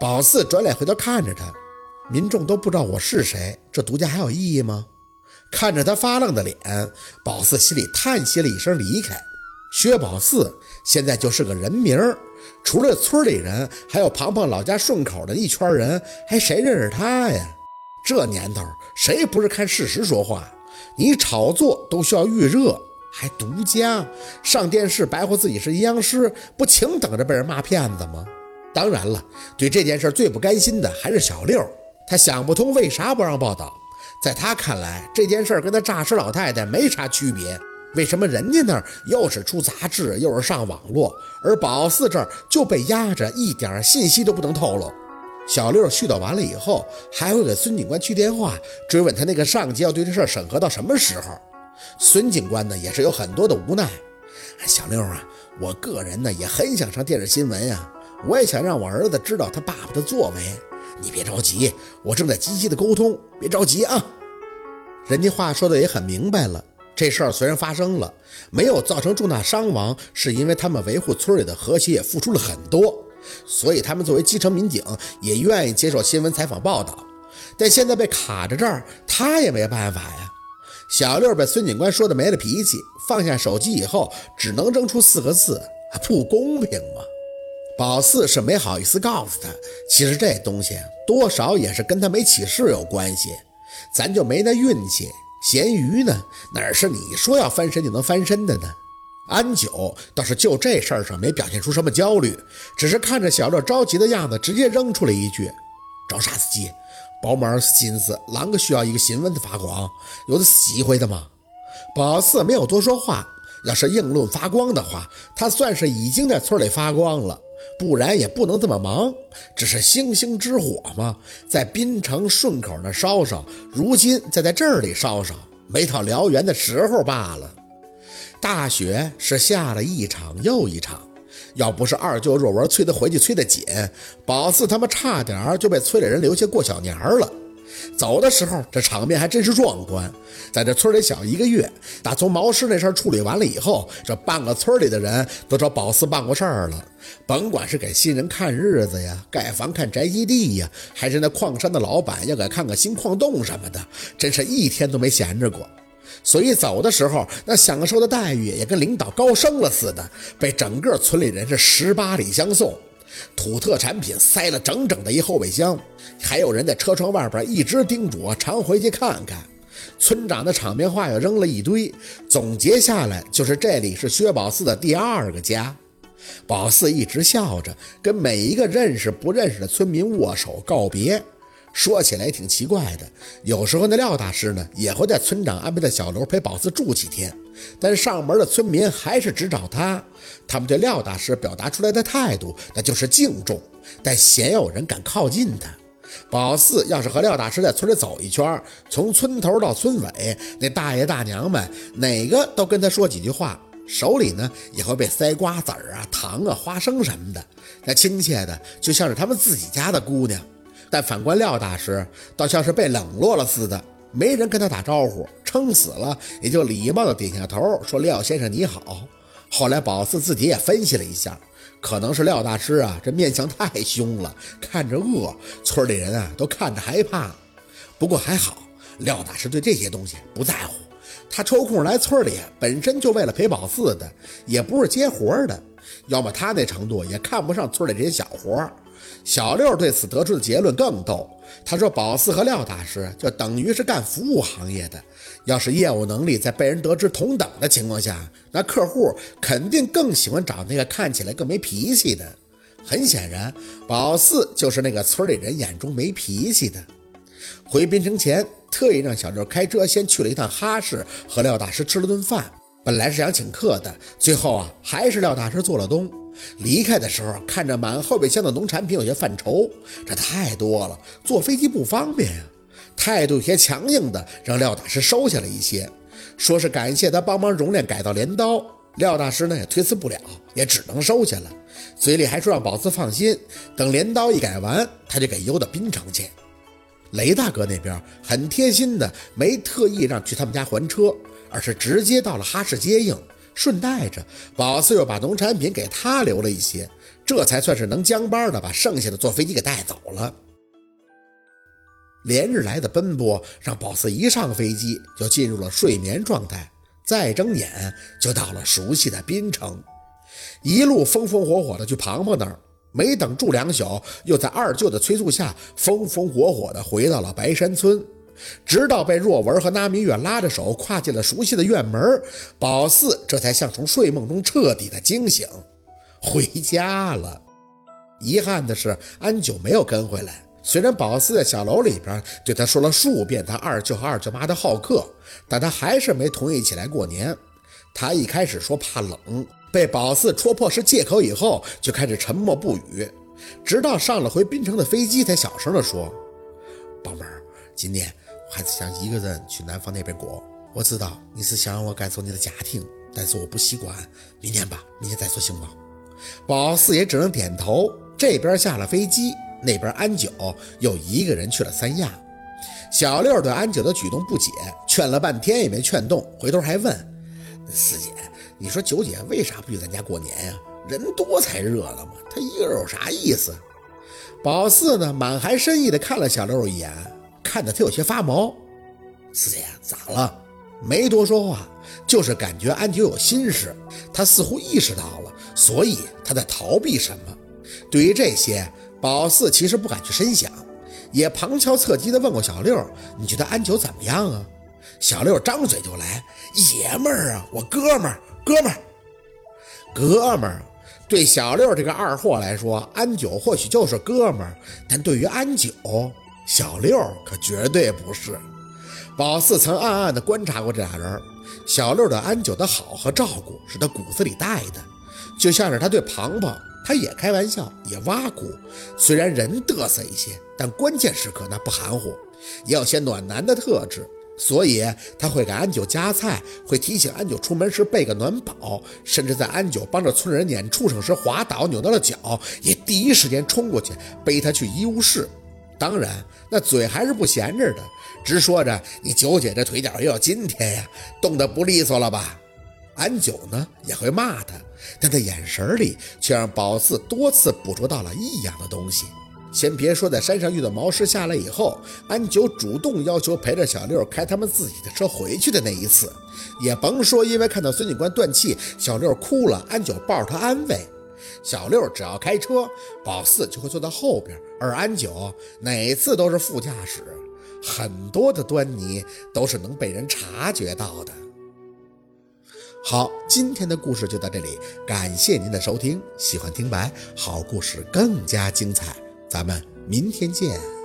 宝四转脸回头看着他，民众都不知道我是谁，这独家还有意义吗？看着他发愣的脸，宝四心里叹息了一声，离开。薛宝四现在就是个人名，除了村里人，还有庞庞老家顺口的一圈人，还谁认识他呀？这年头，谁不是看事实说话？你炒作都需要预热，还独家上电视白活自己是阴阳师，不请等着被人骂骗子吗？当然了，对这件事最不甘心的还是小六，他想不通为啥不让报道。在他看来，这件事跟他诈尸老太太没啥区别。为什么人家那儿又是出杂志，又是上网络，而宝四这儿就被压着，一点信息都不能透露？小六絮叨完了以后，还会给孙警官去电话，追问他那个上级要对这事审核到什么时候。孙警官呢，也是有很多的无奈。小六啊，我个人呢也很想上电视新闻呀。我也想让我儿子知道他爸爸的作为，你别着急，我正在积极的沟通，别着急啊。人家话说的也很明白了，这事儿虽然发生了，没有造成重大伤亡，是因为他们维护村里的和谐也付出了很多，所以他们作为基层民警也愿意接受新闻采访报道。但现在被卡在这儿，他也没办法呀。小六被孙警官说的没了脾气，放下手机以后，只能扔出四个字：不公平嘛。宝四是没好意思告诉他，其实这东西多少也是跟他没起事有关系，咱就没那运气。咸鱼呢，哪是你说要翻身就能翻身的呢？安九倒是就这事儿上没表现出什么焦虑，只是看着小乐着急的样子，直接扔出了一句：“找啥司机？宝马心思，啷个需要一个新闻的发光？有的死机会的吗？”宝四没有多说话。要是硬论发光的话，他算是已经在村里发光了。不然也不能这么忙，只是星星之火嘛，在滨城顺口那烧烧，如今再在这里烧烧，没到燎原的时候罢了。大雪是下了一场又一场，要不是二舅若文催他回去催得紧，宝四他们差点就被村里人留下过小年儿了。走的时候，这场面还真是壮观。在这村里小一个月，打从毛师那事儿处理完了以后，这半个村里的人都找宝四办过事儿了。甭管是给新人看日子呀，盖房看宅基地呀，还是那矿山的老板要给看个新矿洞什么的，真是一天都没闲着过。所以走的时候，那享受的待遇也跟领导高升了似的，被整个村里人是十八里相送。土特产品塞了整整的一后备箱，还有人在车窗外边一直叮嘱我常回去看看。村长的场面话又扔了一堆，总结下来就是这里是薛宝四的第二个家。宝四一直笑着跟每一个认识不认识的村民握手告别。说起来也挺奇怪的，有时候那廖大师呢也会在村长安排的小楼陪宝四住几天。但上门的村民还是只找他，他们对廖大师表达出来的态度，那就是敬重，但鲜有人敢靠近他。宝四要是和廖大师在村里走一圈，从村头到村尾，那大爷大娘们哪个都跟他说几句话，手里呢也会被塞瓜子儿啊、糖啊、花生什么的，那亲切的就像是他们自己家的姑娘。但反观廖大师，倒像是被冷落了似的。没人跟他打招呼，撑死了也就礼貌的点下头，说：“廖先生你好。”后来宝四自己也分析了一下，可能是廖大师啊，这面相太凶了，看着恶，村里人啊都看着害怕。不过还好，廖大师对这些东西不在乎，他抽空来村里本身就为了陪宝四的，也不是接活的。要么他那程度也看不上村里这些小活。小六对此得出的结论更逗。他说：“宝四和廖大师就等于是干服务行业的，要是业务能力在被人得知同等的情况下，那客户肯定更喜欢找那个看起来更没脾气的。很显然，宝四就是那个村里人眼中没脾气的。回滨城前，特意让小六开车先去了一趟哈市，和廖大师吃了顿饭。本来是想请客的，最后啊，还是廖大师做了东。”离开的时候，看着满后备箱的农产品，有些犯愁。这太多了，坐飞机不方便呀。态度有些强硬的，让廖大师收下了一些，说是感谢他帮忙熔炼改造镰刀。廖大师呢也推辞不了，也只能收下了。嘴里还说让宝子放心，等镰刀一改完，他就给邮到滨城去。雷大哥那边很贴心的，没特意让去他们家还车，而是直接到了哈市接应。顺带着，宝四又把农产品给他留了一些，这才算是能将班的把剩下的坐飞机给带走了。连日来的奔波，让宝四一上飞机就进入了睡眠状态，再睁眼就到了熟悉的滨城，一路风风火火的去庞庞那儿，没等住两宿，又在二舅的催促下风风火火的回到了白山村，直到被若文和那明月拉着手跨进了熟悉的院门，宝四这才像从睡梦中彻底的惊醒，回家了。遗憾的是，安九没有跟回来。虽然宝四在小楼里边对他说了数遍他二舅和二舅妈的好客，但他还是没同意起来过年。他一开始说怕冷，被宝四戳破是借口以后，就开始沉默不语，直到上了回滨城的飞机，才小声地说：“宝贝儿，今年我还是想一个人去南方那边过。我知道你是想让我感受你的家庭，但是我不习惯。明年吧，明年再说行吗？”宝四也只能点头。这边下了飞机。那边安九又一个人去了三亚，小六对安九的举动不解，劝了半天也没劝动，回头还问四姐：“你说九姐为啥不去咱家过年呀？人多才热闹嘛，她一个人有啥意思？”宝四呢，满含深意的看了小六一眼，看得他有些发毛。四姐咋了？没多说话，就是感觉安九有心事，他似乎意识到了，所以他在逃避什么。对于这些。宝四其实不敢去深想，也旁敲侧击地问过小六：“你觉得安九怎么样啊？”小六张嘴就来：“爷们儿啊，我哥们儿，哥们儿，哥们儿。”对小六这个二货来说，安九或许就是哥们儿，但对于安九，小六可绝对不是。宝四曾暗暗地观察过这俩人，小六对安九的好和照顾是他骨子里带的，就像是他对庞庞。他也开玩笑，也挖苦，虽然人嘚瑟一些，但关键时刻那不含糊，也有些暖男的特质。所以他会给安九夹菜，会提醒安九出门时备个暖宝，甚至在安九帮着村人撵畜生时滑倒扭到了脚，也第一时间冲过去背他去医务室。当然，那嘴还是不闲着的，直说着：“你九姐这腿脚也有今天呀，冻得不利索了吧？”安九呢也会骂他，但在眼神里却让宝四多次捕捉到了异样的东西。先别说在山上遇到毛师下来以后，安九主动要求陪着小六开他们自己的车回去的那一次，也甭说因为看到孙警官断气，小六哭了，安九抱着他安慰。小六只要开车，宝四就会坐在后边，而安九哪次都是副驾驶，很多的端倪都是能被人察觉到的。好，今天的故事就到这里，感谢您的收听。喜欢听白，好故事更加精彩，咱们明天见。